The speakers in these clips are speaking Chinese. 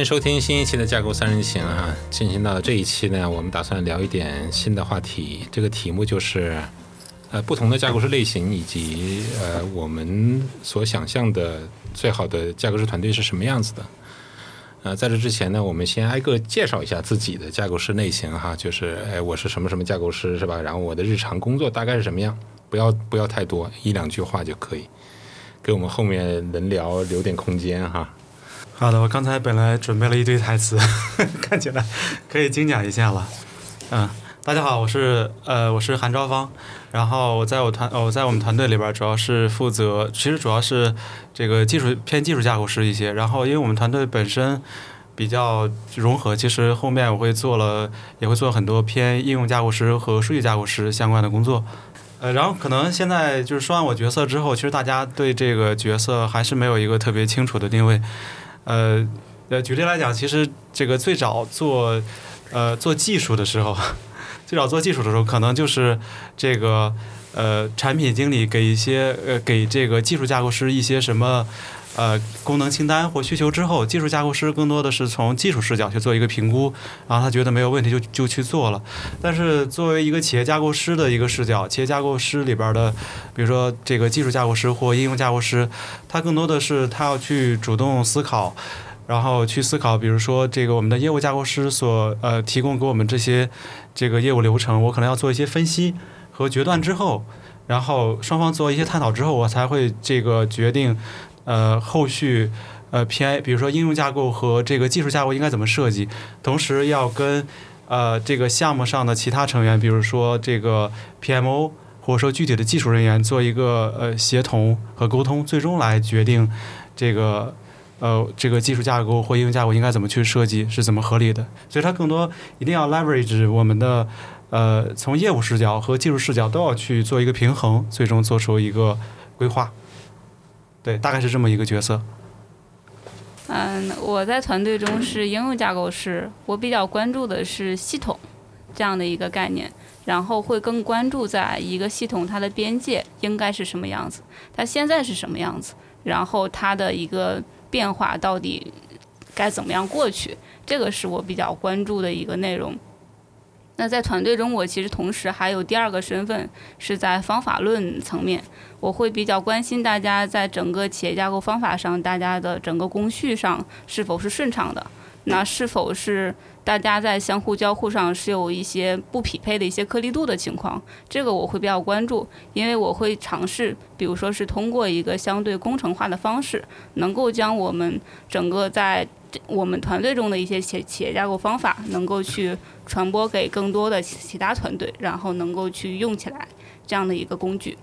迎收听新一期的架构三人行啊！进行到这一期呢，我们打算聊一点新的话题。这个题目就是，呃，不同的架构师类型以及呃，我们所想象的最好的架构师团队是什么样子的。呃，在这之前呢，我们先挨个介绍一下自己的架构师类型哈，就是哎，我是什么什么架构师是吧？然后我的日常工作大概是什么样？不要不要太多，一两句话就可以，给我们后面能聊留点空间哈。好的，我刚才本来准备了一堆台词，看起来可以精讲一下了。嗯，大家好，我是呃我是韩昭芳，然后我在我团我在我们团队里边主要是负责，其实主要是这个技术偏技术架构师一些。然后因为我们团队本身比较融合，其实后面我会做了也会做很多偏应用架构师和数据架构师相关的工作。呃，然后可能现在就是说完我角色之后，其实大家对这个角色还是没有一个特别清楚的定位。呃，呃，举例来讲，其实这个最早做，呃，做技术的时候，最早做技术的时候，可能就是这个呃，产品经理给一些呃，给这个技术架构师一些什么呃功能清单或需求之后，技术架构师更多的是从技术视角去做一个评估，然后他觉得没有问题就就去做了。但是作为一个企业架构师的一个视角，企业架构师里边的，比如说这个技术架构师或应用架构师。他更多的是他要去主动思考，然后去思考，比如说这个我们的业务架构师所呃提供给我们这些这个业务流程，我可能要做一些分析和决断之后，然后双方做一些探讨之后，我才会这个决定呃后续呃，P I，比如说应用架构和这个技术架构应该怎么设计，同时要跟呃这个项目上的其他成员，比如说这个 PMO。或者说具体的技术人员做一个呃协同和沟通，最终来决定这个呃这个技术架构或应用架构应该怎么去设计，是怎么合理的。所以它更多一定要 leverage 我们的呃从业务视角和技术视角都要去做一个平衡，最终做出一个规划。对，大概是这么一个角色。嗯，我在团队中是应用架构师，我比较关注的是系统这样的一个概念。然后会更关注在一个系统它的边界应该是什么样子，它现在是什么样子，然后它的一个变化到底该怎么样过去，这个是我比较关注的一个内容。那在团队中，我其实同时还有第二个身份是在方法论层面，我会比较关心大家在整个企业架构方法上，大家的整个工序上是否是顺畅的，那是否是。大家在相互交互上是有一些不匹配的一些颗粒度的情况，这个我会比较关注，因为我会尝试，比如说是通过一个相对工程化的方式，能够将我们整个在我们团队中的一些企企业架构方法，能够去传播给更多的其他团队，然后能够去用起来这样的一个工具。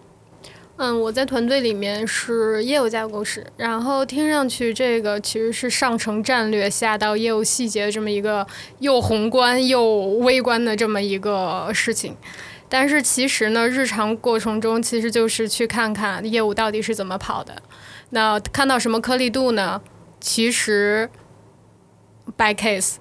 嗯，我在团队里面是业务架构师，然后听上去这个其实是上层战略下到业务细节这么一个又宏观又微观的这么一个事情，但是其实呢，日常过程中其实就是去看看业务到底是怎么跑的，那看到什么颗粒度呢？其实 by case。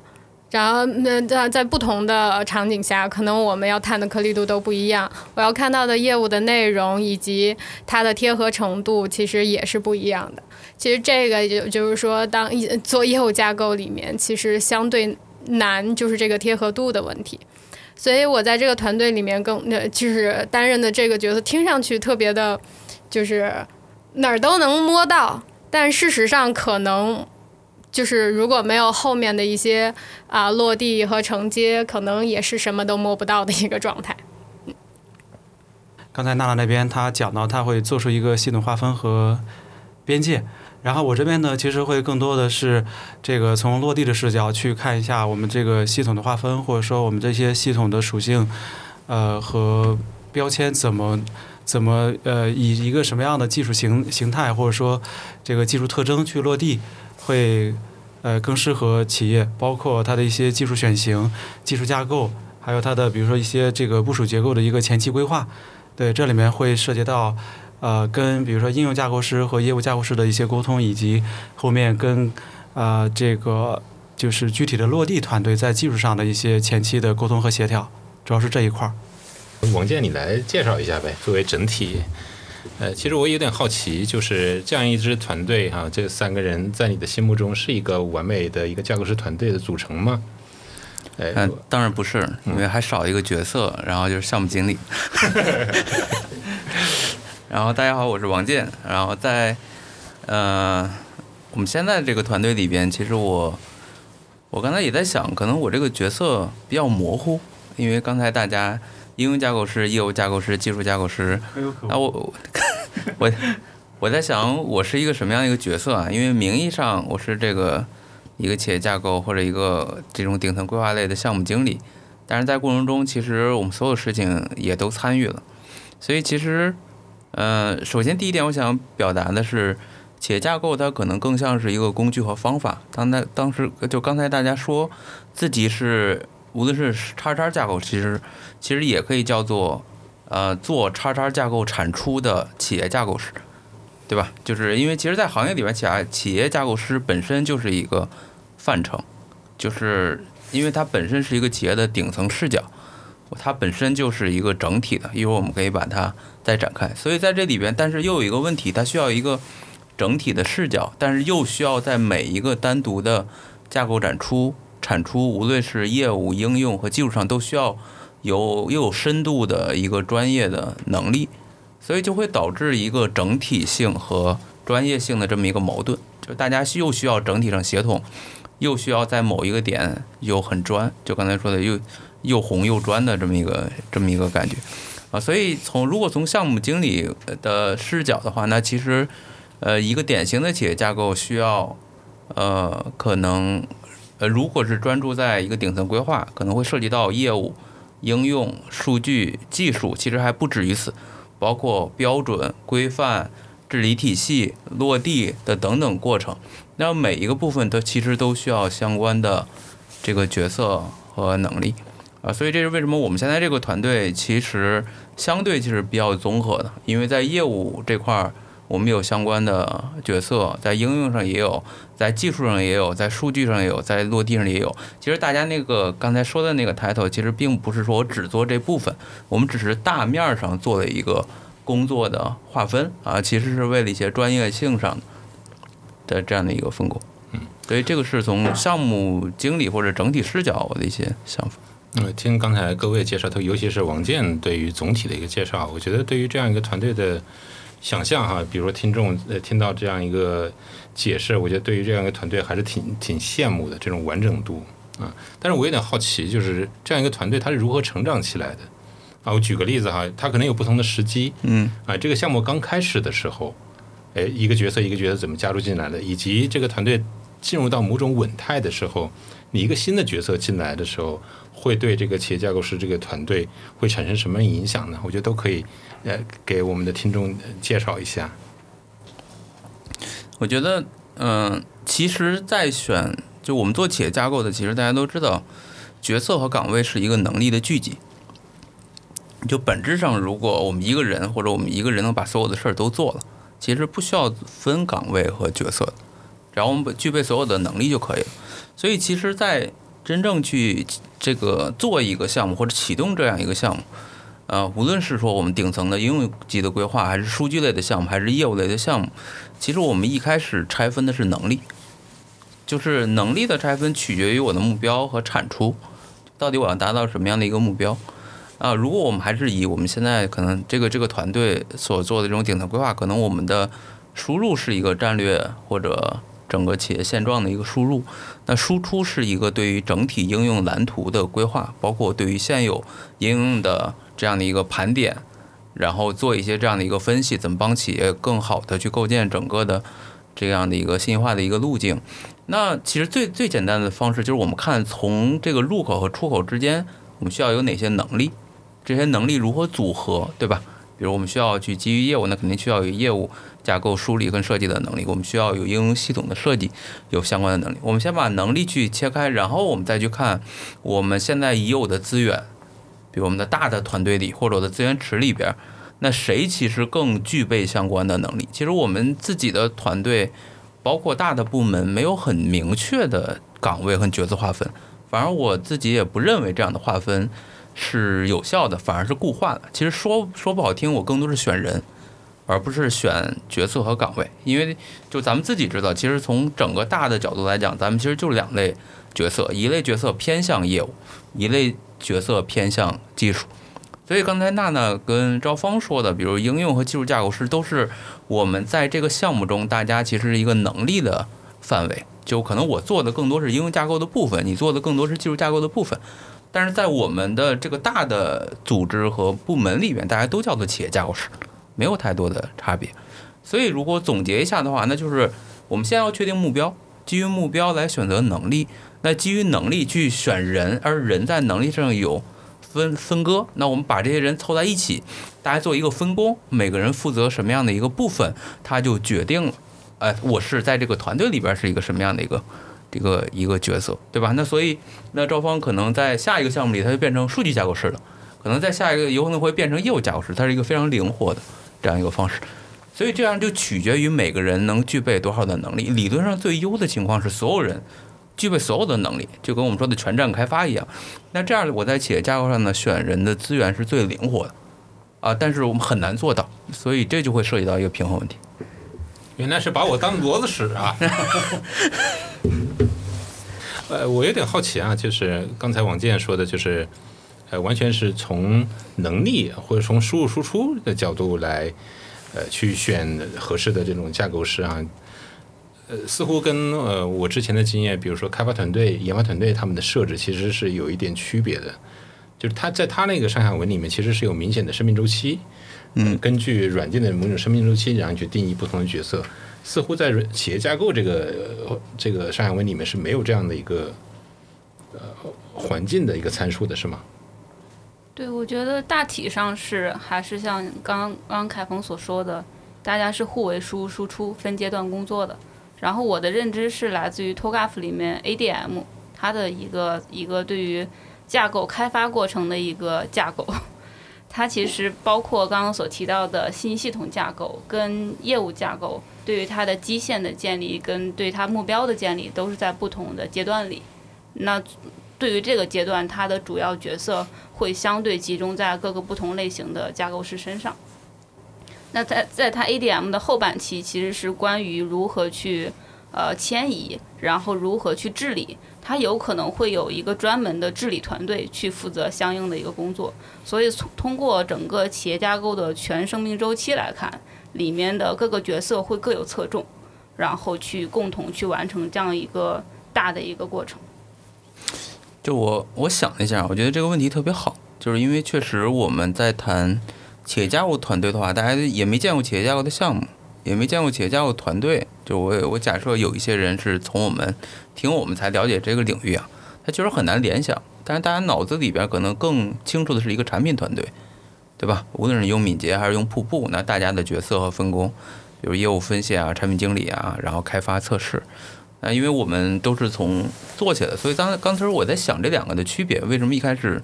然后，那在在不同的场景下，可能我们要探的颗粒度都不一样。我要看到的业务的内容以及它的贴合程度，其实也是不一样的。其实这个就就是说，当做业务架构里面，其实相对难，就是这个贴合度的问题。所以我在这个团队里面，更那就是担任的这个角色，听上去特别的，就是哪儿都能摸到，但事实上可能。就是如果没有后面的一些啊落地和承接，可能也是什么都摸不到的一个状态。刚才娜娜那边她讲到，她会做出一个系统划分和边界，然后我这边呢，其实会更多的是这个从落地的视角去看一下我们这个系统的划分，或者说我们这些系统的属性，呃和标签怎么怎么呃以一个什么样的技术形形态，或者说这个技术特征去落地。会，呃，更适合企业，包括它的一些技术选型、技术架构，还有它的比如说一些这个部署结构的一个前期规划。对，这里面会涉及到，呃，跟比如说应用架构师和业务架构师的一些沟通，以及后面跟，呃，这个就是具体的落地团队在技术上的一些前期的沟通和协调，主要是这一块儿。王健，你来介绍一下呗，作为整体。呃，其实我有点好奇，就是这样一支团队哈、这三个人在你的心目中是一个完美的一个架构师团队的组成吗？哎，嗯，当然不是，因为还少一个角色，然后就是项目经理。然后大家好，我是王健。然后在呃我们现在这个团队里边，其实我我刚才也在想，可能我这个角色比较模糊，因为刚才大家应用架构师、业务架构师、技术架构师，那我 我我在想我是一个什么样的一个角色啊？因为名义上我是这个一个企业架构或者一个这种顶层规划类的项目经理，但是在过程中，其实我们所有事情也都参与了，所以其实，呃，首先第一点，我想表达的是，企业架构它可能更像是一个工具和方法。当才当时就刚才大家说自己是无论是叉叉架构，其实其实也可以叫做呃做叉叉架构产出的企业架构师。对吧？就是因为其实，在行业里边，企业企业架构师本身就是一个范畴，就是因为它本身是一个企业的顶层视角，它本身就是一个整体的。一会儿我们可以把它再展开。所以在这里边，但是又有一个问题，它需要一个整体的视角，但是又需要在每一个单独的架构展出、产出，无论是业务、应用和技术上，都需要有又有深度的一个专业的能力。所以就会导致一个整体性和专业性的这么一个矛盾，就大家又需要整体上协同，又需要在某一个点又很专，就刚才说的又又红又专的这么一个这么一个感觉啊。所以从如果从项目经理的视角的话，那其实呃一个典型的企业架构需要呃可能呃如果是专注在一个顶层规划，可能会涉及到业务、应用、数据、技术，其实还不止于此。包括标准、规范、治理体系、落地的等等过程，那每一个部分它其实都需要相关的这个角色和能力啊，所以这是为什么我们现在这个团队其实相对其实比较综合的，因为在业务这块儿我们有相关的角色，在应用上也有，在技术上也有，在数据上也有，在落地上也有。其实大家那个刚才说的那个 title，其实并不是说我只做这部分，我们只是大面上做了一个工作的划分啊，其实是为了一些专业性上的这样的一个分工。嗯，所以这个是从项目经理或者整体视角我的一些想法。嗯，听刚才各位介绍，特尤其是王健对于总体的一个介绍，我觉得对于这样一个团队的想象哈，比如说听众呃听到这样一个解释，我觉得对于这样一个团队还是挺挺羡慕的这种完整度啊。但是我有点好奇，就是这样一个团队它是如何成长起来的啊？我举个例子哈，它可能有不同的时机嗯啊。这个项目刚开始的时候，哎，一个角色一个角色怎么加入进来的，以及这个团队进入到某种稳态的时候，你一个新的角色进来的时候。会对这个企业架构师这个团队会产生什么影响呢？我觉得都可以，呃，给我们的听众介绍一下。我觉得，嗯、其实，在选就我们做企业架构的，其实大家都知道，角色和岗位是一个能力的聚集。就本质上，如果我们一个人或者我们一个人能把所有的事儿都做了，其实不需要分岗位和角色，只要我们具备所有的能力就可以了。所以，其实，在真正去这个做一个项目或者启动这样一个项目，呃，无论是说我们顶层的应用级的规划，还是数据类的项目，还是业务类的项目，其实我们一开始拆分的是能力，就是能力的拆分取决于我的目标和产出，到底我要达到什么样的一个目标啊？如果我们还是以我们现在可能这个这个团队所做的这种顶层规划，可能我们的输入是一个战略或者整个企业现状的一个输入，那输出是一个对于整体应用蓝图的规划，包括对于现有应用的这样的一个盘点，然后做一些这样的一个分析，怎么帮企业更好的去构建整个的这样的一个信息化的一个路径。那其实最最简单的方式就是我们看从这个入口和出口之间，我们需要有哪些能力，这些能力如何组合，对吧？比如我们需要去基于业务，那肯定需要有业务架构梳理跟设计的能力；我们需要有应用系统的设计，有相关的能力。我们先把能力去切开，然后我们再去看我们现在已有的资源，比如我们的大的团队里或者我的资源池里边，那谁其实更具备相关的能力？其实我们自己的团队，包括大的部门，没有很明确的岗位和角色划分，反而我自己也不认为这样的划分。是有效的，反而是固化的。其实说说不好听，我更多是选人，而不是选角色和岗位。因为就咱们自己知道，其实从整个大的角度来讲，咱们其实就两类角色，一类角色偏向业务，一类角色偏向技术。所以刚才娜娜跟赵芳说的，比如应用和技术架构师，都是我们在这个项目中大家其实一个能力的范围。就可能我做的更多是应用架构的部分，你做的更多是技术架构的部分。但是在我们的这个大的组织和部门里面，大家都叫做企业架构师，没有太多的差别。所以如果总结一下的话，那就是我们先要确定目标，基于目标来选择能力，那基于能力去选人，而人在能力上有分分割，那我们把这些人凑在一起，大家做一个分工，每个人负责什么样的一个部分，他就决定了。哎，我是在这个团队里边是一个什么样的一个这个一个角色，对吧？那所以，那赵芳可能在下一个项目里，他就变成数据架构师了；可能在下一个有可能会变成业务架构师，它是一个非常灵活的这样一个方式。所以这样就取决于每个人能具备多少的能力。理论上最优的情况是所有人具备所有的能力，就跟我们说的全站开发一样。那这样我在企业架构上呢，选人的资源是最灵活的啊，但是我们很难做到，所以这就会涉及到一个平衡问题。原来是把我当骡子使啊！呃，我有点好奇啊，就是刚才王健说的，就是呃，完全是从能力或者从输入输出的角度来呃去选合适的这种架构师啊。呃，似乎跟呃我之前的经验，比如说开发团队、研发团队他们的设置其实是有一点区别的。就是他在他那个上下文里面，其实是有明显的生命周期。嗯，根据软件的某种生命周期，然后去定义不同的角色。似乎在企业架构这个这个上下文里面是没有这样的一个呃环境的一个参数的，是吗？对，我觉得大体上是还是像刚刚凯峰所说的，大家是互为输入输出、分阶段工作的。然后我的认知是来自于 TOGAF 里面 ADM 它的一个一个对于架构开发过程的一个架构。它其实包括刚刚所提到的新系统架构跟业务架构，对于它的基线的建立跟对它目标的建立，都是在不同的阶段里。那对于这个阶段，它的主要角色会相对集中在各个不同类型的架构师身上。那在在它 ADM 的后半期，其实是关于如何去呃迁移，然后如何去治理。它有可能会有一个专门的治理团队去负责相应的一个工作，所以从通过整个企业架构的全生命周期来看，里面的各个角色会各有侧重，然后去共同去完成这样一个大的一个过程。就我我想了一下，我觉得这个问题特别好，就是因为确实我们在谈企业架构团队的话，大家也没见过企业架构的项目。也没见过企业架构团队，就我我假设有一些人是从我们听我们才了解这个领域啊，他确实很难联想。但是大家脑子里边可能更清楚的是一个产品团队，对吧？无论是用敏捷还是用瀑布，那大家的角色和分工，比如业务分析啊、产品经理啊，然后开发测试，啊因为我们都是从做起来的，所以刚刚才我在想这两个的区别，为什么一开始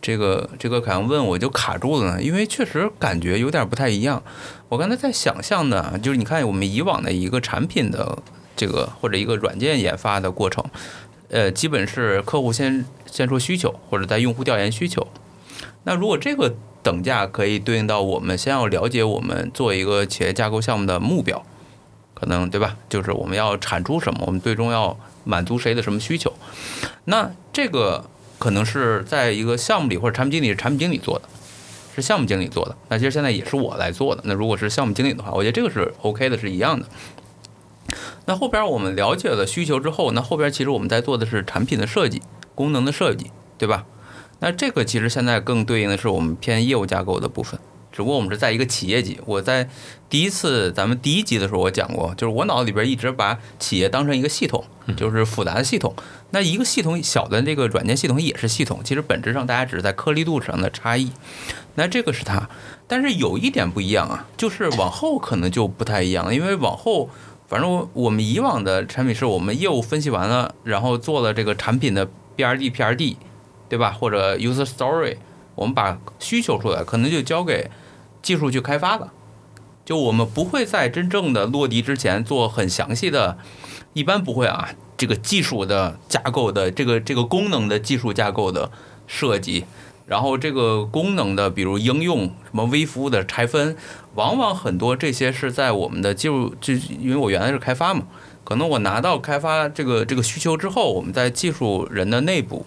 这个这个凯阳问我就卡住了呢？因为确实感觉有点不太一样。我刚才在想象的，就是你看我们以往的一个产品的这个或者一个软件研发的过程，呃，基本是客户先先说需求，或者在用户调研需求。那如果这个等价可以对应到我们先要了解我们做一个企业架构项目的目标，可能对吧？就是我们要产出什么，我们最终要满足谁的什么需求。那这个可能是在一个项目里或者产品经理是产品经理做的。是项目经理做的，那其实现在也是我来做的。那如果是项目经理的话，我觉得这个是 OK 的，是一样的。那后边我们了解了需求之后，那后边其实我们在做的是产品的设计、功能的设计，对吧？那这个其实现在更对应的是我们偏业务架构的部分。只不过我们是在一个企业级。我在第一次咱们第一集的时候我讲过，就是我脑子里边一直把企业当成一个系统，就是复杂的系统。那一个系统小的这个软件系统也是系统，其实本质上大家只是在颗粒度上的差异。那这个是它，但是有一点不一样啊，就是往后可能就不太一样了，因为往后反正我们以往的产品是我们业务分析完了，然后做了这个产品的 BRD、PRD，对吧？或者 User Story，我们把需求出来，可能就交给。技术去开发的，就我们不会在真正的落地之前做很详细的，一般不会啊。这个技术的架构的这个这个功能的技术架构的设计，然后这个功能的比如应用什么微服务的拆分，往往很多这些是在我们的技术，就因为我原来是开发嘛，可能我拿到开发这个这个需求之后，我们在技术人的内部，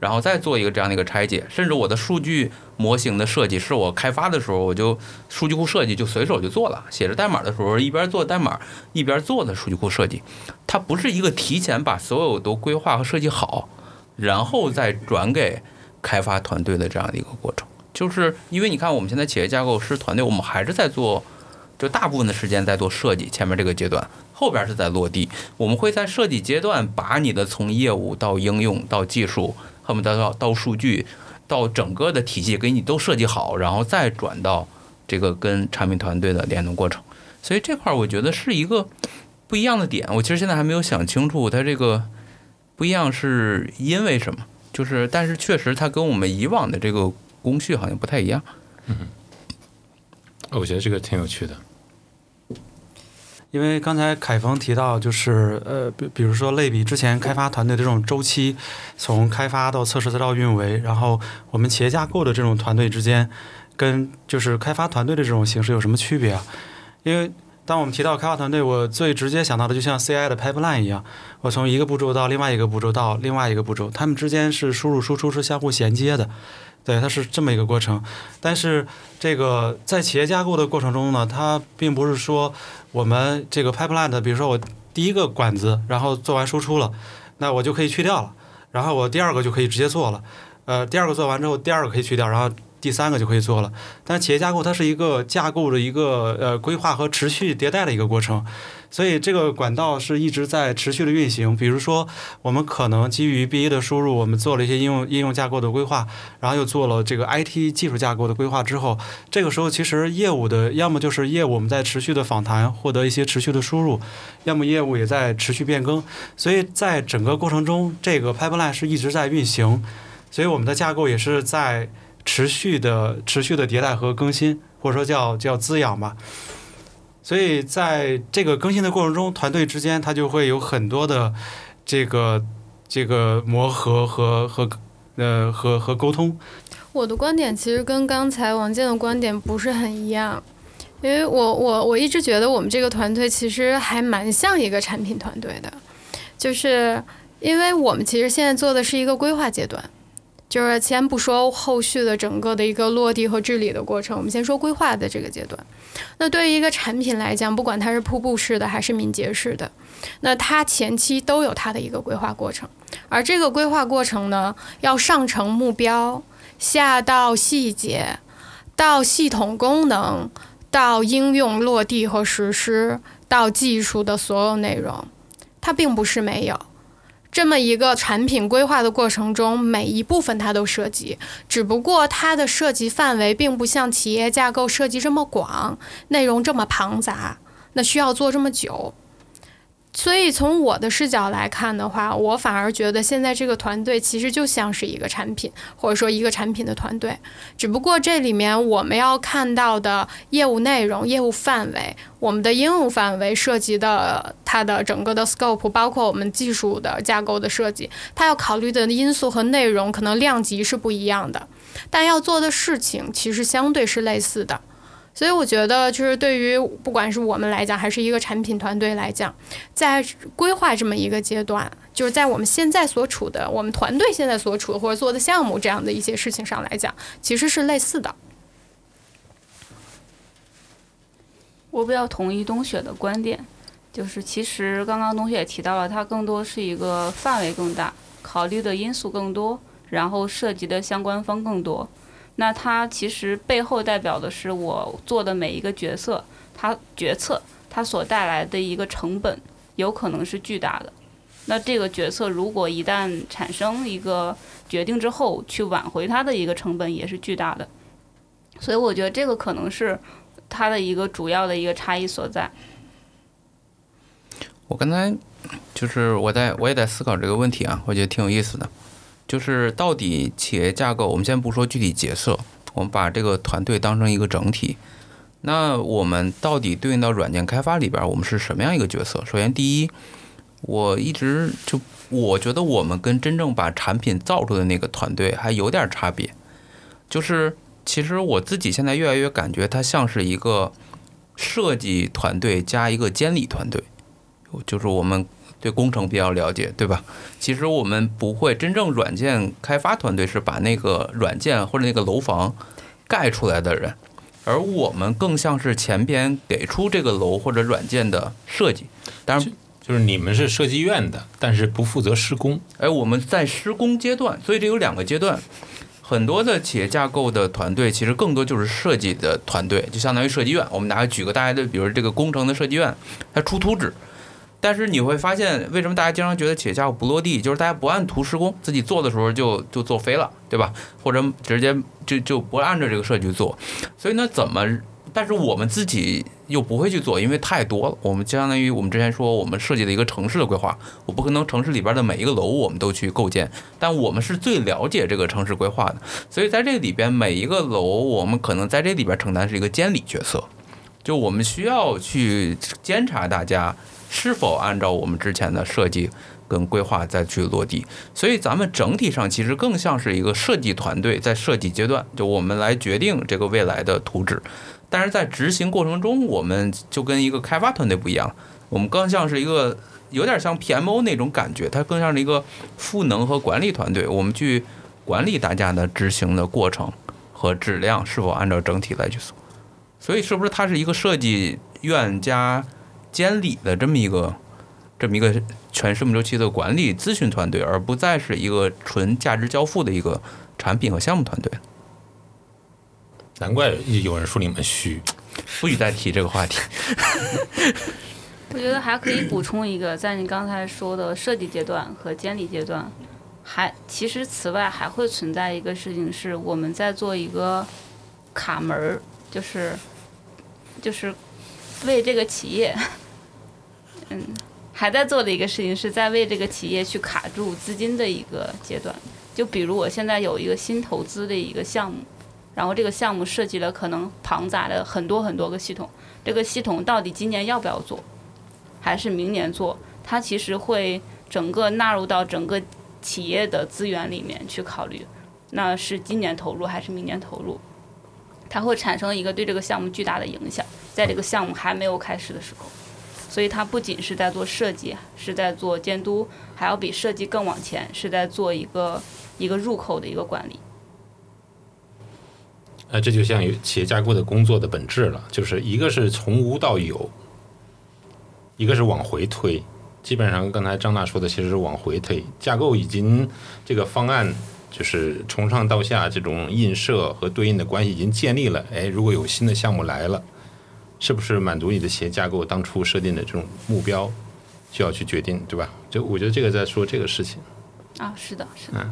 然后再做一个这样的一个拆解，甚至我的数据模型的设计是我开发的时候我就数据库设计就随手就做了，写着代码的时候一边做代码一边做的数据库设计，它不是一个提前把所有都规划和设计好，然后再转给开发团队的这样的一个过程。就是因为你看，我们现在企业架构师团队，我们还是在做，就大部分的时间在做设计，前面这个阶段，后边是在落地。我们会在设计阶段把你的从业务到应用到技术，恨不得到到数据，到整个的体系给你都设计好，然后再转到这个跟产品团队的联动过程。所以这块儿我觉得是一个不一样的点。我其实现在还没有想清楚它这个不一样是因为什么，就是但是确实它跟我们以往的这个。工序好像不太一样。嗯，我觉得这个挺有趣的。因为刚才凯峰提到，就是呃，比比如说类比之前开发团队的这种周期，从开发到测试再到运维，然后我们企业架构的这种团队之间，跟就是开发团队的这种形式有什么区别啊？因为当我们提到开发团队，我最直接想到的就像 CI 的 pipeline 一样，我从一个步骤到另外一个步骤到另外一个步骤，它们之间是输入输出是相互衔接的。对，它是这么一个过程，但是这个在企业架构的过程中呢，它并不是说我们这个 pipeline，比如说我第一个管子，然后做完输出了，那我就可以去掉了，然后我第二个就可以直接做了，呃，第二个做完之后，第二个可以去掉，然后。第三个就可以做了，但企业架构它是一个架构的一个呃规划和持续迭代的一个过程，所以这个管道是一直在持续的运行。比如说，我们可能基于 BA 的输入，我们做了一些应用应用架构的规划，然后又做了这个 IT 技术架构的规划之后，这个时候其实业务的要么就是业务我们在持续的访谈，获得一些持续的输入，要么业务也在持续变更，所以在整个过程中，这个 pipeline 是一直在运行，所以我们的架构也是在。持续的、持续的迭代和更新，或者说叫叫滋养吧。所以在这个更新的过程中，团队之间它就会有很多的这个这个磨合和和呃和和沟通。我的观点其实跟刚才王健的观点不是很一样，因为我我我一直觉得我们这个团队其实还蛮像一个产品团队的，就是因为我们其实现在做的是一个规划阶段。就是先不说后续的整个的一个落地和治理的过程，我们先说规划的这个阶段。那对于一个产品来讲，不管它是瀑布式的还是敏捷式的，那它前期都有它的一个规划过程。而这个规划过程呢，要上成目标，下到细节，到系统功能，到应用落地和实施，到技术的所有内容，它并不是没有。这么一个产品规划的过程中，每一部分它都涉及，只不过它的涉及范围并不像企业架构涉及这么广，内容这么庞杂，那需要做这么久。所以从我的视角来看的话，我反而觉得现在这个团队其实就像是一个产品，或者说一个产品的团队。只不过这里面我们要看到的业务内容、业务范围、我们的应用范围涉及的它的整个的 scope，包括我们技术的架构的设计，它要考虑的因素和内容可能量级是不一样的，但要做的事情其实相对是类似的。所以我觉得，就是对于不管是我们来讲，还是一个产品团队来讲，在规划这么一个阶段，就是在我们现在所处的，我们团队现在所处或者做的项目这样的一些事情上来讲，其实是类似的。我比较同意冬雪的观点，就是其实刚刚冬雪也提到了，它更多是一个范围更大，考虑的因素更多，然后涉及的相关方更多。那它其实背后代表的是我做的每一个决策，它决策它所带来的一个成本有可能是巨大的。那这个决策如果一旦产生一个决定之后，去挽回它的一个成本也是巨大的。所以我觉得这个可能是它的一个主要的一个差异所在。我刚才就是我在我也在思考这个问题啊，我觉得挺有意思的。就是到底企业架构，我们先不说具体角色，我们把这个团队当成一个整体。那我们到底对应到软件开发里边，我们是什么样一个角色？首先，第一，我一直就我觉得我们跟真正把产品造出的那个团队还有点差别。就是其实我自己现在越来越感觉它像是一个设计团队加一个监理团队，就是我们对工程比较了解，对吧？其实我们不会真正软件开发团队是把那个软件或者那个楼房盖出来的人，而我们更像是前边给出这个楼或者软件的设计。当然，就是你们是设计院的，但是不负责施工。哎，我们在施工阶段，所以这有两个阶段。很多的企业架构的团队，其实更多就是设计的团队，就相当于设计院。我们拿举个大家的，比如这个工程的设计院，它出图纸。但是你会发现，为什么大家经常觉得企业家不落地？就是大家不按图施工，自己做的时候就就做飞了，对吧？或者直接就就不按照这个设计做。所以呢，怎么？但是我们自己又不会去做，因为太多了。我们相当于我们之前说，我们设计的一个城市的规划，我不可能城市里边的每一个楼我们都去构建，但我们是最了解这个城市规划的。所以在这里边，每一个楼我们可能在这里边承担是一个监理角色，就我们需要去监察大家是否按照我们之前的设计跟规划再去落地。所以咱们整体上其实更像是一个设计团队在设计阶段，就我们来决定这个未来的图纸。但是在执行过程中，我们就跟一个开发团队不一样，我们更像是一个有点像 PMO 那种感觉，它更像是一个赋能和管理团队，我们去管理大家的执行的过程和质量是否按照整体来去做。所以，是不是它是一个设计院加监理的这么一个这么一个全生命周期的管理咨询团队，而不再是一个纯价值交付的一个产品和项目团队？难怪有人说你们虚，不许再提这个话题。我觉得还可以补充一个，在你刚才说的设计阶段和监理阶段，还其实此外还会存在一个事情，是我们在做一个卡门儿，就是就是为这个企业，嗯，还在做的一个事情，是在为这个企业去卡住资金的一个阶段。就比如我现在有一个新投资的一个项目。然后这个项目涉及了可能庞杂的很多很多个系统，这个系统到底今年要不要做，还是明年做？它其实会整个纳入到整个企业的资源里面去考虑，那是今年投入还是明年投入？它会产生一个对这个项目巨大的影响，在这个项目还没有开始的时候，所以它不仅是在做设计，是在做监督，还要比设计更往前，是在做一个一个入口的一个管理。呃，这就像有企业架构的工作的本质了，就是一个是从无到有，一个是往回推。基本上刚才张娜说的其实是往回推，架构已经这个方案就是从上到下这种映射和对应的关系已经建立了。哎，如果有新的项目来了，是不是满足你的企业架构当初设定的这种目标，就要去决定，对吧？就我觉得这个在说这个事情。啊，是的，是的。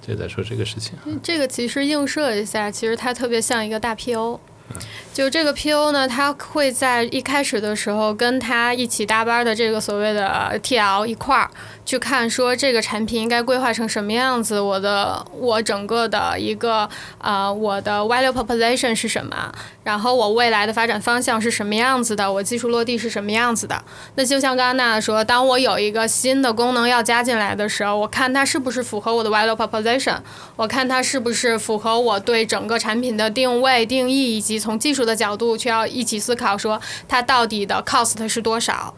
就在说这个事情，这个其实映射一下，其实它特别像一个大 PO，就这个 PO 呢，它会在一开始的时候跟他一起搭班的这个所谓的 TL 一块儿。去看说这个产品应该规划成什么样子，我的我整个的一个呃我的 value proposition 是什么，然后我未来的发展方向是什么样子的，我技术落地是什么样子的。那就像刚刚娜娜说，当我有一个新的功能要加进来的时候，我看它是不是符合我的 value proposition，我看它是不是符合我对整个产品的定位定义，以及从技术的的角度去要一起思考说它到底的 cost 是多少。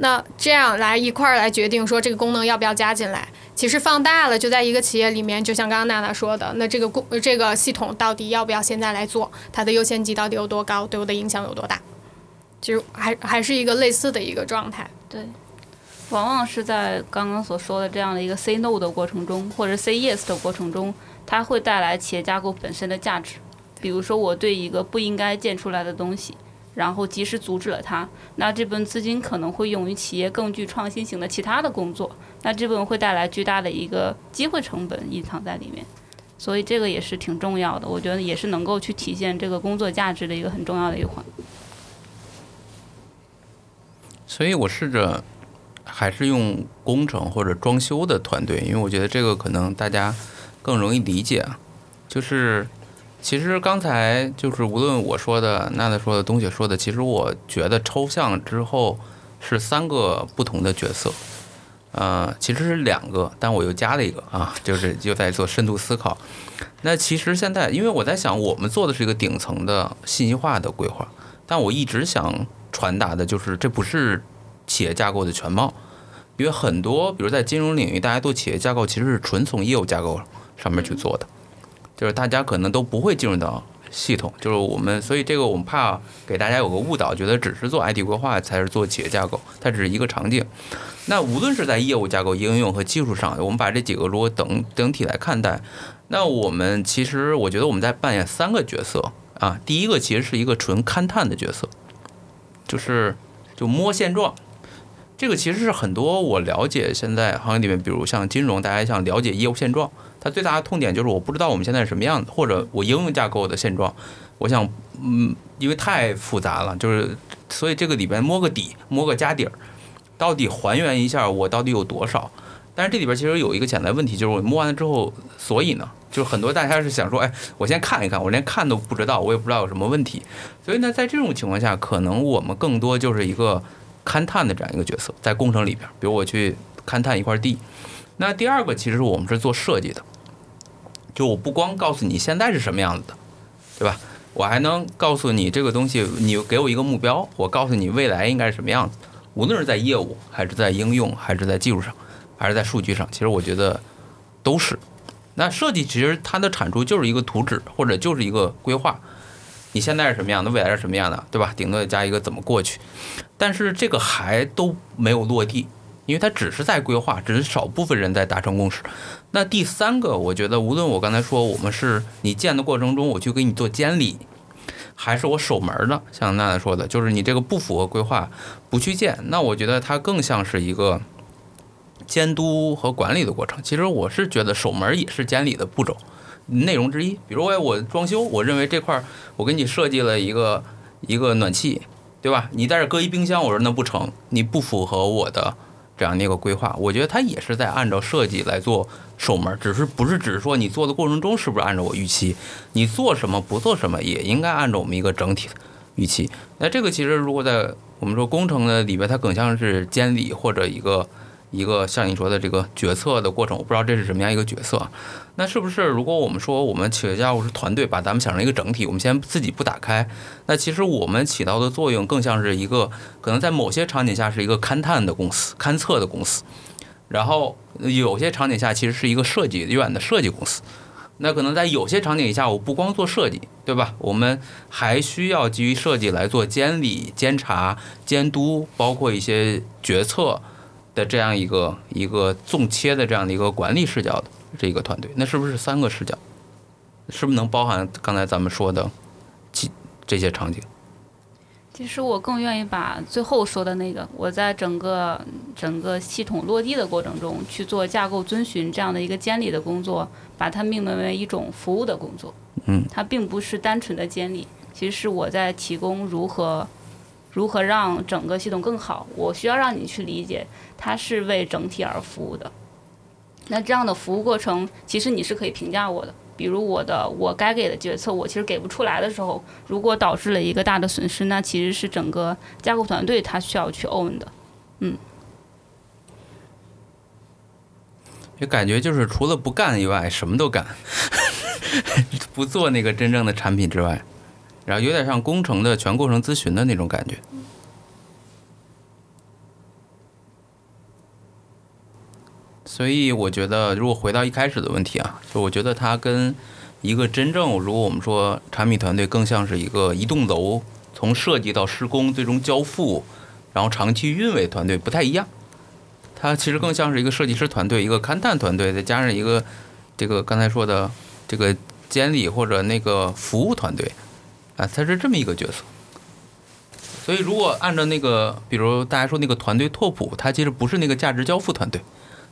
那这样来一块儿来决定说这个功能要不要加进来，其实放大了就在一个企业里面，就像刚刚娜娜说的，那这个工这个系统到底要不要现在来做，它的优先级到底有多高，对我的影响有多大，其实还还是一个类似的一个状态。对，往往是在刚刚所说的这样的一个 say no 的过程中，或者 say yes 的过程中，它会带来企业架构本身的价值。比如说我对一个不应该建出来的东西。然后及时阻止了它，那这部分资金可能会用于企业更具创新型的其他的工作，那这部分会带来巨大的一个机会成本隐藏在里面，所以这个也是挺重要的，我觉得也是能够去体现这个工作价值的一个很重要的一环。所以我试着还是用工程或者装修的团队，因为我觉得这个可能大家更容易理解啊，就是。其实刚才就是无论我说的、娜娜说的、东西说的，其实我觉得抽象之后是三个不同的角色。呃，其实是两个，但我又加了一个啊，就是又在做深度思考。那其实现在，因为我在想，我们做的是一个顶层的信息化的规划，但我一直想传达的就是，这不是企业架构的全貌。因为很多，比如在金融领域，大家做企业架构其实是纯从业务架构上面去做的，就是大家可能都不会进入到系统，就是我们，所以这个我们怕给大家有个误导，觉得只是做 IT 规划才是做企业架构，它只是一个场景。那无论是在业务架构、应用和技术上，我们把这几个如果等整体来看待，那我们其实我觉得我们在扮演三个角色啊。第一个其实是一个纯勘探的角色，就是就摸现状。这个其实是很多我了解现在行业里面，比如像金融，大家想了解业务现状，它最大的痛点就是我不知道我们现在是什么样子，或者我应用架构的现状，我想，嗯，因为太复杂了，就是所以这个里边摸个底，摸个家底儿，到底还原一下我到底有多少？但是这里边其实有一个潜在问题，就是我摸完了之后，所以呢，就是很多大家是想说，哎，我先看一看，我连看都不知道，我也不知道有什么问题，所以呢，在这种情况下，可能我们更多就是一个。勘探的这样一个角色，在工程里边，比如我去勘探一块地。那第二个，其实我们是做设计的，就我不光告诉你现在是什么样子的，对吧？我还能告诉你这个东西，你给我一个目标，我告诉你未来应该是什么样子。无论是在业务，还是在应用，还是在技术上，还是在数据上，其实我觉得都是。那设计其实它的产出就是一个图纸，或者就是一个规划。你现在是什么样的，未来是什么样的，对吧？顶多加一个怎么过去。但是这个还都没有落地，因为它只是在规划，只是少部分人在达成共识。那第三个，我觉得无论我刚才说我们是你建的过程中，我去给你做监理，还是我守门的，像娜娜说的，就是你这个不符合规划不去建，那我觉得它更像是一个监督和管理的过程。其实我是觉得守门也是监理的步骤内容之一。比如我我装修，我认为这块我给你设计了一个一个暖气。对吧？你在这搁一冰箱，我说那不成，你不符合我的这样的一个规划。我觉得他也是在按照设计来做守门，只是不是只是说你做的过程中是不是按照我预期，你做什么不做什么也应该按照我们一个整体的预期。那这个其实如果在我们说工程的里边，它更像是监理或者一个。一个像你说的这个决策的过程，我不知道这是什么样一个角色。那是不是如果我们说我们企业家务是团队，把咱们想成一个整体，我们先自己不打开，那其实我们起到的作用更像是一个可能在某些场景下是一个勘探的公司、勘测的公司，然后有些场景下其实是一个设计院的设计公司。那可能在有些场景下，我不光做设计，对吧？我们还需要基于设计来做监理、监察、监督，包括一些决策。的这样一个一个纵切的这样的一个管理视角的这一个团队，那是不是三个视角？是不是能包含刚才咱们说的这这些场景？其实我更愿意把最后说的那个，我在整个整个系统落地的过程中去做架构遵循这样的一个监理的工作，把它命名为一种服务的工作。嗯，它并不是单纯的监理，其实是我在提供如何。如何让整个系统更好？我需要让你去理解，它是为整体而服务的。那这样的服务过程，其实你是可以评价我的。比如我的我该给的决策，我其实给不出来的时候，如果导致了一个大的损失，那其实是整个架构团队他需要去 own 的。嗯。就感觉就是除了不干以外，什么都干，不做那个真正的产品之外。然后有点像工程的全过程咨询的那种感觉，所以我觉得，如果回到一开始的问题啊，就我觉得它跟一个真正，如果我们说产品团队，更像是一个一栋楼从设计到施工，最终交付，然后长期运维团队不太一样。它其实更像是一个设计师团队，一个勘探团队，再加上一个这个刚才说的这个监理或者那个服务团队。啊，他是这么一个角色，所以如果按照那个，比如大家说那个团队拓扑，它其实不是那个价值交付团队，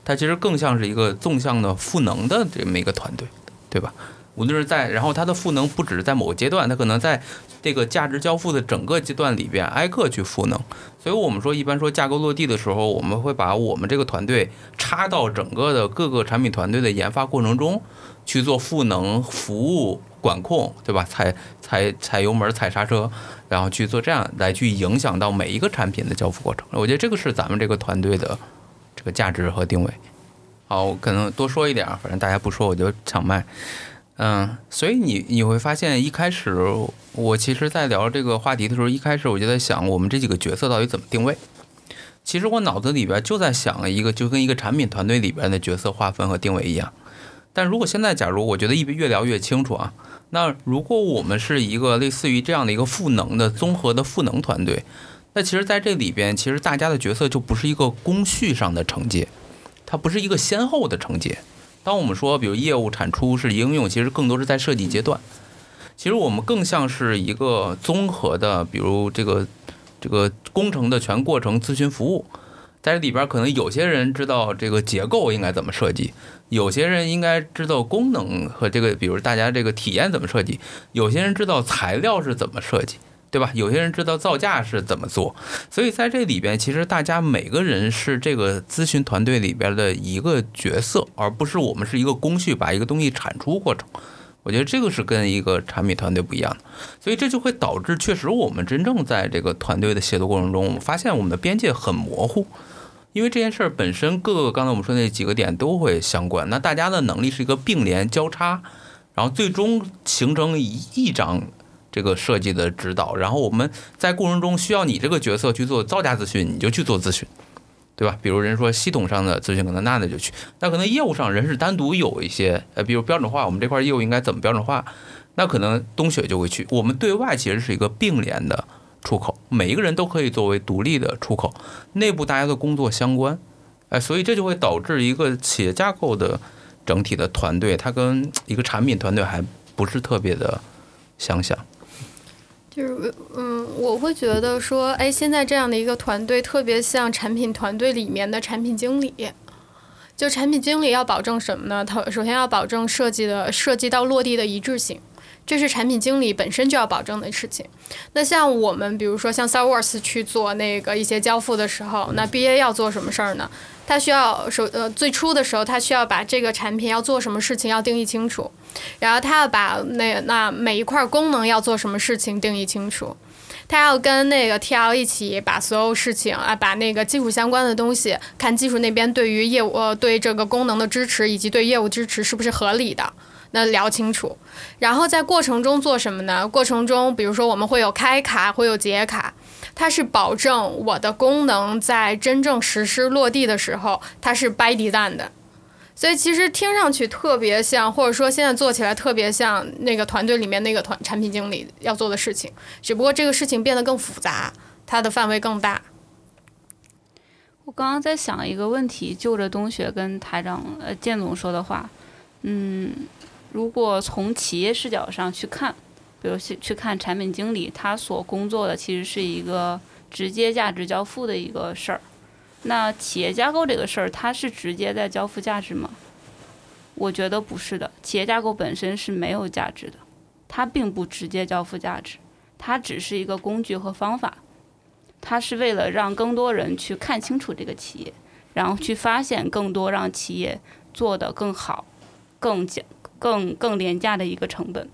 它其实更像是一个纵向的赋能的这么一个团队，对吧？无论是在，然后它的赋能不只是在某个阶段，它可能在这个价值交付的整个阶段里边挨个去赋能。所以我们说，一般说架构落地的时候，我们会把我们这个团队插到整个的各个产品团队的研发过程中去做赋能服务。管控对吧？踩踩踩油门，踩刹车，然后去做这样来去影响到每一个产品的交付过程。我觉得这个是咱们这个团队的这个价值和定位。好，我可能多说一点，反正大家不说我就抢麦。嗯，所以你你会发现，一开始我其实，在聊这个话题的时候，一开始我就在想，我们这几个角色到底怎么定位。其实我脑子里边就在想一个，就跟一个产品团队里边的角色划分和定位一样。但如果现在，假如我觉得一越聊越清楚啊，那如果我们是一个类似于这样的一个赋能的综合的赋能团队，那其实在这里边，其实大家的角色就不是一个工序上的承接，它不是一个先后的承接。当我们说，比如业务产出是应用，其实更多是在设计阶段。其实我们更像是一个综合的，比如这个这个工程的全过程咨询服务，但是里边可能有些人知道这个结构应该怎么设计，有些人应该知道功能和这个，比如大家这个体验怎么设计，有些人知道材料是怎么设计。对吧？有些人知道造价是怎么做，所以在这里边，其实大家每个人是这个咨询团队里边的一个角色，而不是我们是一个工序把一个东西产出过程。我觉得这个是跟一个产品团队不一样的，所以这就会导致，确实我们真正在这个团队的协作过程中，我们发现我们的边界很模糊，因为这件事儿本身各个刚才我们说那几个点都会相关，那大家的能力是一个并联交叉，然后最终形成一一张。这个设计的指导，然后我们在过程中需要你这个角色去做造价咨询，你就去做咨询，对吧？比如人说系统上的咨询，可能娜娜就去；那可能业务上人是单独有一些，呃，比如标准化，我们这块业务应该怎么标准化？那可能冬雪就会去。我们对外其实是一个并联的出口，每一个人都可以作为独立的出口，内部大家的工作相关，哎，所以这就会导致一个企业架构的整体的团队，它跟一个产品团队还不是特别的相像。就是，嗯，我会觉得说，哎，现在这样的一个团队特别像产品团队里面的产品经理。就产品经理要保证什么呢？他首先要保证设计的设计到落地的一致性，这是产品经理本身就要保证的事情。那像我们，比如说像 Salesforce 去做那个一些交付的时候，那 BA 要做什么事儿呢？他需要首呃最初的时候，他需要把这个产品要做什么事情要定义清楚，然后他要把那那每一块功能要做什么事情定义清楚，他要跟那个 TL 一起把所有事情啊，把那个技术相关的东西，看技术那边对于业务呃对这个功能的支持以及对业务支持是不是合理的，那聊清楚，然后在过程中做什么呢？过程中比如说我们会有开卡，会有结卡。它是保证我的功能在真正实施落地的时候，它是 by design 的，所以其实听上去特别像，或者说现在做起来特别像那个团队里面那个团产品经理要做的事情，只不过这个事情变得更复杂，它的范围更大。我刚刚在想一个问题，就着冬雪跟台长呃建总说的话，嗯，如果从企业视角上去看。比如去去看产品经理，他所工作的其实是一个直接价值交付的一个事儿。那企业架构这个事儿，它是直接在交付价值吗？我觉得不是的。企业架构本身是没有价值的，它并不直接交付价值，它只是一个工具和方法。它是为了让更多人去看清楚这个企业，然后去发现更多让企业做得更好、更简、更更廉价的一个成本。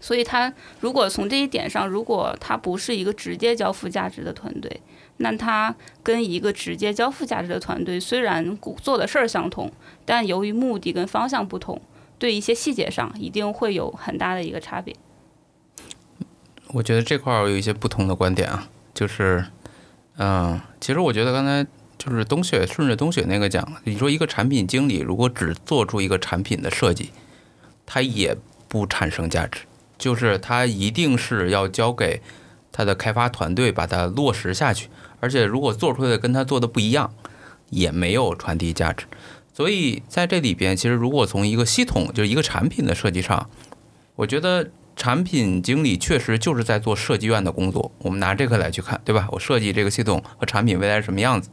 所以，他如果从这一点上，如果他不是一个直接交付价值的团队，那他跟一个直接交付价值的团队虽然做的事儿相同，但由于目的跟方向不同，对一些细节上一定会有很大的一个差别。我觉得这块儿有一些不同的观点啊，就是，嗯，其实我觉得刚才就是冬雪顺着冬雪那个讲，你说一个产品经理如果只做出一个产品的设计，他也不产生价值。就是他一定是要交给他的开发团队把它落实下去，而且如果做出来的跟他做的不一样，也没有传递价值。所以在这里边，其实如果从一个系统，就是一个产品的设计上，我觉得产品经理确实就是在做设计院的工作。我们拿这个来去看，对吧？我设计这个系统和产品未来是什么样子，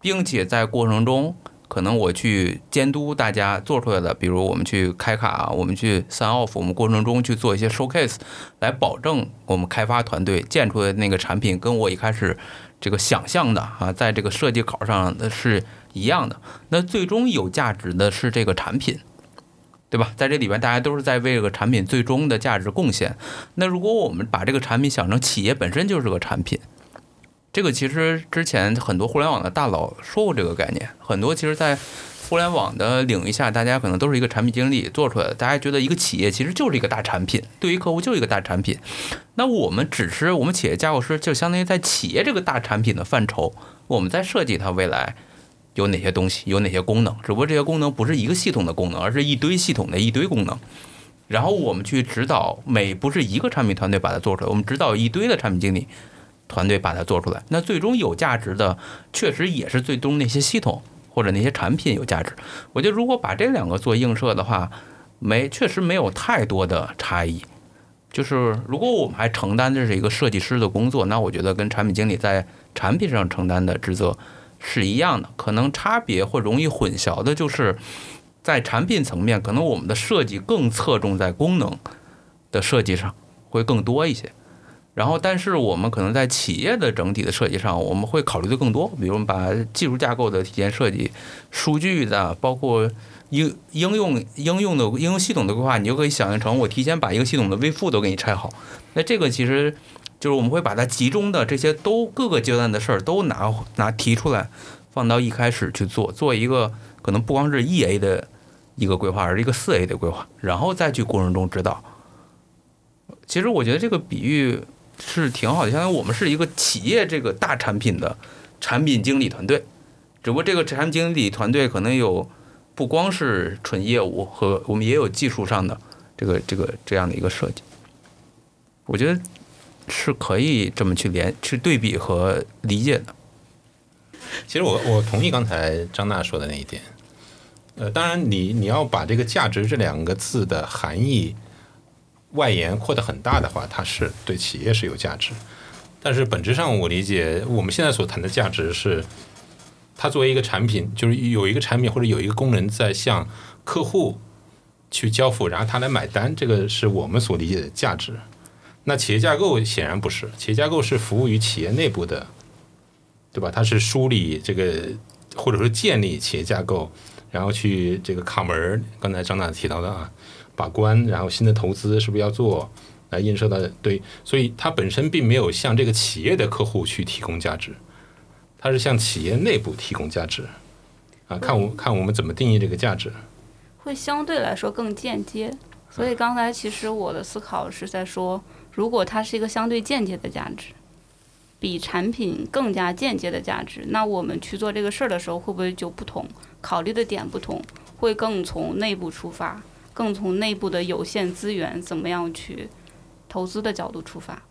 并且在过程中。可能我去监督大家做出来的，比如我们去开卡，我们去 sign off，我们过程中去做一些 showcase，来保证我们开发团队建出来的那个产品跟我一开始这个想象的啊，在这个设计稿上的是一样的。那最终有价值的是这个产品，对吧？在这里边，大家都是在为这个产品最终的价值贡献。那如果我们把这个产品想成企业本身就是个产品。这个其实之前很多互联网的大佬说过这个概念，很多其实，在互联网的领域下，大家可能都是一个产品经理做出来的，大家觉得一个企业其实就是一个大产品，对于客户就是一个大产品。那我们只是我们企业架构师，就相当于在企业这个大产品的范畴，我们在设计它未来有哪些东西，有哪些功能。只不过这些功能不是一个系统的功能，而是一堆系统的一堆功能。然后我们去指导每不是一个产品团队把它做出来，我们指导一堆的产品经理团队把它做出来。那最终有价值的，确实也是最终那些系统或者那些产品有价值。我觉得如果把这两个做映射的话，没确实没有太多的差异。就是如果我们还承担这是一个设计师的工作，那我觉得跟产品经理在产品上承担的职责是一样的。可能差别或容易混淆的就是。在产品层面，可能我们的设计更侧重在功能的设计上会更多一些。然后，但是我们可能在企业的整体的设计上，我们会考虑的更多。比如，我们把技术架构的体验设计、数据的，包括应应用应用的应用系统的规划，你就可以想象成我提前把一个系统的微付都给你拆好。那这个其实就是我们会把它集中的这些都各个阶段的事儿都拿拿提出来，放到一开始去做，做一个可能不光是 E A 的。一个规划，而是一个四 A 的规划，然后再去过程中指导。其实我觉得这个比喻是挺好的，相当于我们是一个企业这个大产品的产品经理团队，只不过这个产品经理团队可能有不光是纯业务和我们也有技术上的这个这个这样的一个设计。我觉得是可以这么去连去对比和理解的。其实我我同意刚才张娜说的那一点。呃，当然，你你要把这个“价值”这两个字的含义外延扩得很大的话，它是对企业是有价值。但是本质上，我理解我们现在所谈的价值是，它作为一个产品，就是有一个产品或者有一个功能在向客户去交付，然后他来买单，这个是我们所理解的价值。那企业架构显然不是，企业架构是服务于企业内部的，对吧？它是梳理这个或者说建立企业架构。然后去这个卡门儿，刚才张大提到的啊，把关，然后新的投资是不是要做，来映射到对，所以它本身并没有向这个企业的客户去提供价值，它是向企业内部提供价值，啊，看我看我们怎么定义这个价值，会相对来说更间接。所以刚才其实我的思考是在说，如果它是一个相对间接的价值。比产品更加间接的价值，那我们去做这个事儿的时候，会不会就不同？考虑的点不同，会更从内部出发，更从内部的有限资源怎么样去投资的角度出发，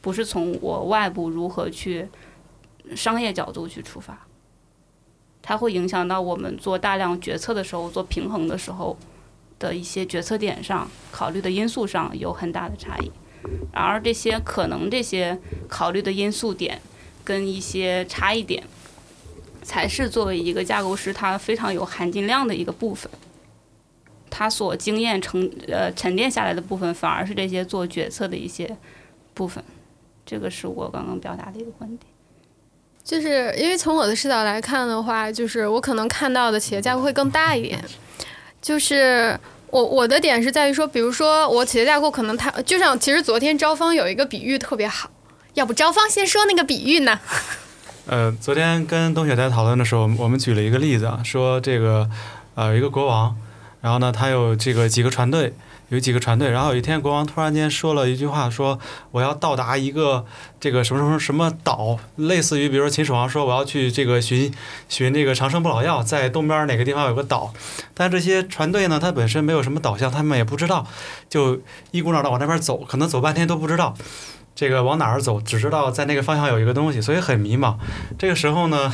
不是从我外部如何去商业角度去出发。它会影响到我们做大量决策的时候，做平衡的时候的一些决策点上，考虑的因素上有很大的差异。然而，这些可能这些考虑的因素点跟一些差异点，才是作为一个架构师他非常有含金量的一个部分。他所经验沉呃沉淀下来的部分，反而是这些做决策的一些部分。这个是我刚刚表达的一个观点。就是因为从我的视角来看的话，就是我可能看到的企业架构会更大一点，就是。我我的点是在于说，比如说我企业架构可能它就像，其实昨天招方有一个比喻特别好，要不招方先说那个比喻呢？呃，昨天跟冬雪在讨论的时候，我们举了一个例子啊，说这个呃一个国王，然后呢他有这个几个船队。有几个船队，然后有一天国王突然间说了一句话，说我要到达一个这个什么什么什么岛，类似于比如说秦始皇说我要去这个寻寻这个长生不老药，在东边哪个地方有个岛，但这些船队呢，它本身没有什么导向，他们也不知道，就一股脑的往那边走，可能走半天都不知道这个往哪儿走，只知道在那个方向有一个东西，所以很迷茫。这个时候呢。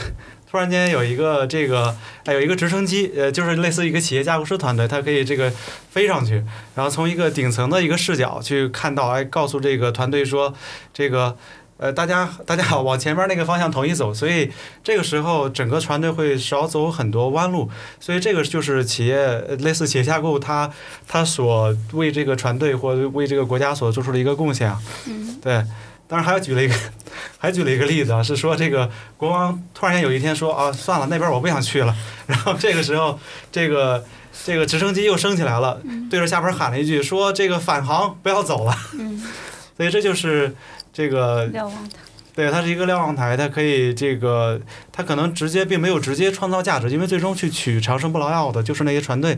突然间有一个这个，哎，有一个直升机，呃，就是类似一个企业架构师团队，它可以这个飞上去，然后从一个顶层的一个视角去看到，哎，告诉这个团队说，这个，呃，大家大家好，往前面那个方向统一走。所以这个时候整个团队会少走很多弯路。所以这个就是企业类似企业架构，它它所为这个团队或为这个国家所做出的一个贡献。嗯。对。当然，还举了一个，还举了一个例子啊，是说这个国王突然间有一天说啊，算了，那边我不想去了。然后这个时候，这个这个直升机又升起来了，对着下边喊了一句，说这个返航，不要走了。嗯。所以这就是这个。对，它是一个瞭望台，它可以这个，它可能直接并没有直接创造价值，因为最终去取长生不老药的就是那些船队。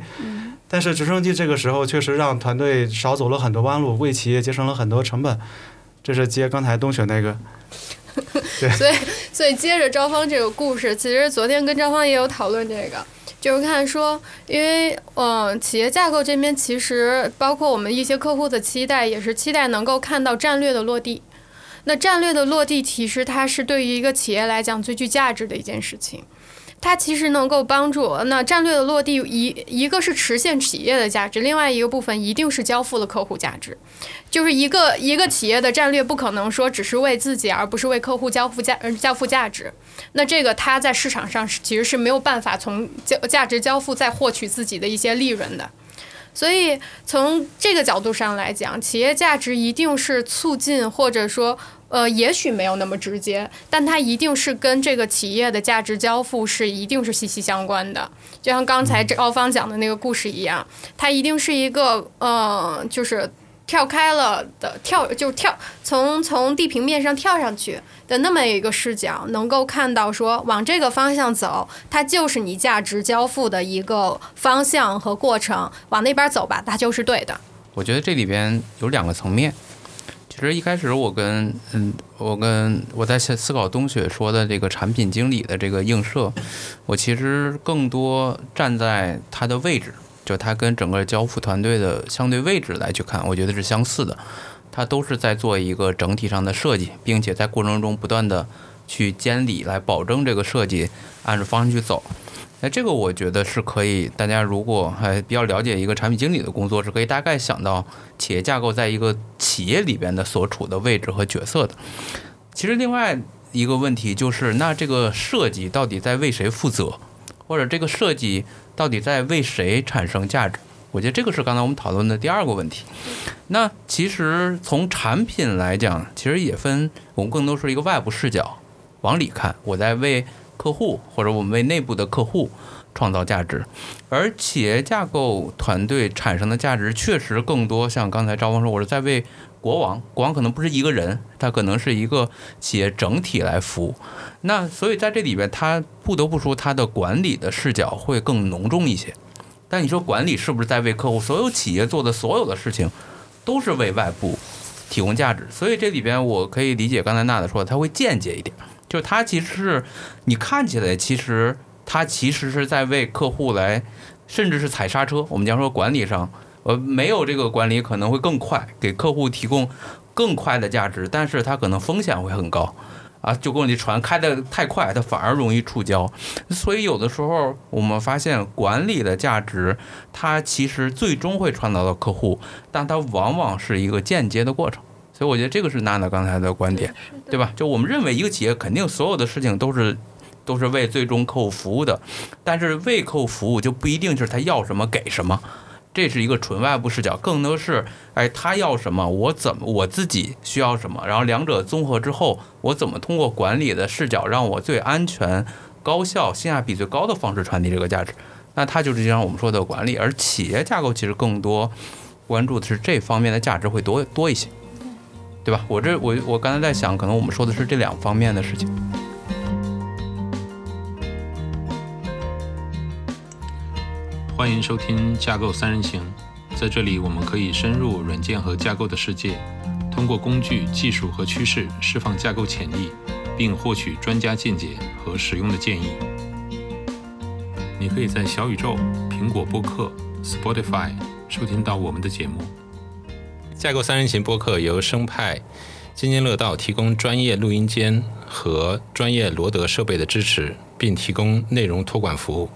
但是直升机这个时候确实让团队少走了很多弯路，为企业节省了很多成本。这是接刚才冬雪那个，所以，所以接着招方这个故事，其实昨天跟招方也有讨论这个，就是看说，因为嗯、呃企业架构这边其实包括我们一些客户的期待，也是期待能够看到战略的落地。那战略的落地，其实它是对于一个企业来讲最具价值的一件事情。它其实能够帮助那战略的落地一一个是实现企业的价值，另外一个部分一定是交付了客户价值。就是一个一个企业的战略不可能说只是为自己，而不是为客户交付价呃交付价值。那这个它在市场上是其实是没有办法从价价值交付再获取自己的一些利润的。所以从这个角度上来讲，企业价值一定是促进或者说呃，也许没有那么直接，但它一定是跟这个企业的价值交付是一定是息息相关的。就像刚才赵方讲的那个故事一样，它一定是一个呃，就是跳开了的跳，就跳从从地平面上跳上去的那么一个视角，能够看到说往这个方向走，它就是你价值交付的一个方向和过程，往那边走吧，它就是对的。我觉得这里边有两个层面。其实一开始我跟嗯，我跟我在思考冬雪说的这个产品经理的这个映射，我其实更多站在他的位置，就他跟整个交付团队的相对位置来去看，我觉得是相似的。他都是在做一个整体上的设计，并且在过程中不断的去监理，来保证这个设计按照方向去走。那这个我觉得是可以，大家如果还比较了解一个产品经理的工作，是可以大概想到企业架构在一个企业里边的所处的位置和角色的。其实另外一个问题就是，那这个设计到底在为谁负责，或者这个设计到底在为谁产生价值？我觉得这个是刚才我们讨论的第二个问题。那其实从产品来讲，其实也分，我们更多是一个外部视角往里看，我在为客户或者我们为内部的客户创造价值，而企业架构团队产生的价值确实更多。像刚才赵峰说，我是在为国王，国王可能不是一个人，他可能是一个企业整体来服务。那所以在这里边，他不得不说他的管理的视角会更浓重一些。但你说管理是不是在为客户？所有企业做的所有的事情，都是为外部提供价值。所以这里边我可以理解刚才娜娜说的，他会间接一点。就它其实是你看起来，其实它其实是在为客户来，甚至是踩刹车。我们讲说管理上，呃，没有这个管理可能会更快，给客户提供更快的价值，但是它可能风险会很高。啊，就跟你船开得太快，它反而容易触礁。所以有的时候我们发现，管理的价值，它其实最终会传导到客户，但它往往是一个间接的过程。所以我觉得这个是娜娜刚才的观点，对吧？就我们认为一个企业肯定所有的事情都是都是为最终客户服务的，但是为客户服务就不一定就是他要什么给什么，这是一个纯外部视角，更多是哎他要什么，我怎么我自己需要什么，然后两者综合之后，我怎么通过管理的视角让我最安全、高效、性价比最高的方式传递这个价值，那它就是像我们说的管理，而企业架构其实更多关注的是这方面的价值会多多一些。对吧？我这我我刚才在想，可能我们说的是这两方面的事情。欢迎收听《架构三人行》，在这里我们可以深入软件和架构的世界，通过工具、技术和趋势释放架构潜力，并获取专家见解和实用的建议。你可以在小宇宙、苹果播客、Spotify 收听到我们的节目。架构三人行播客由生派、津津乐道提供专业录音间和专业罗德设备的支持，并提供内容托管服务。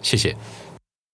谢谢。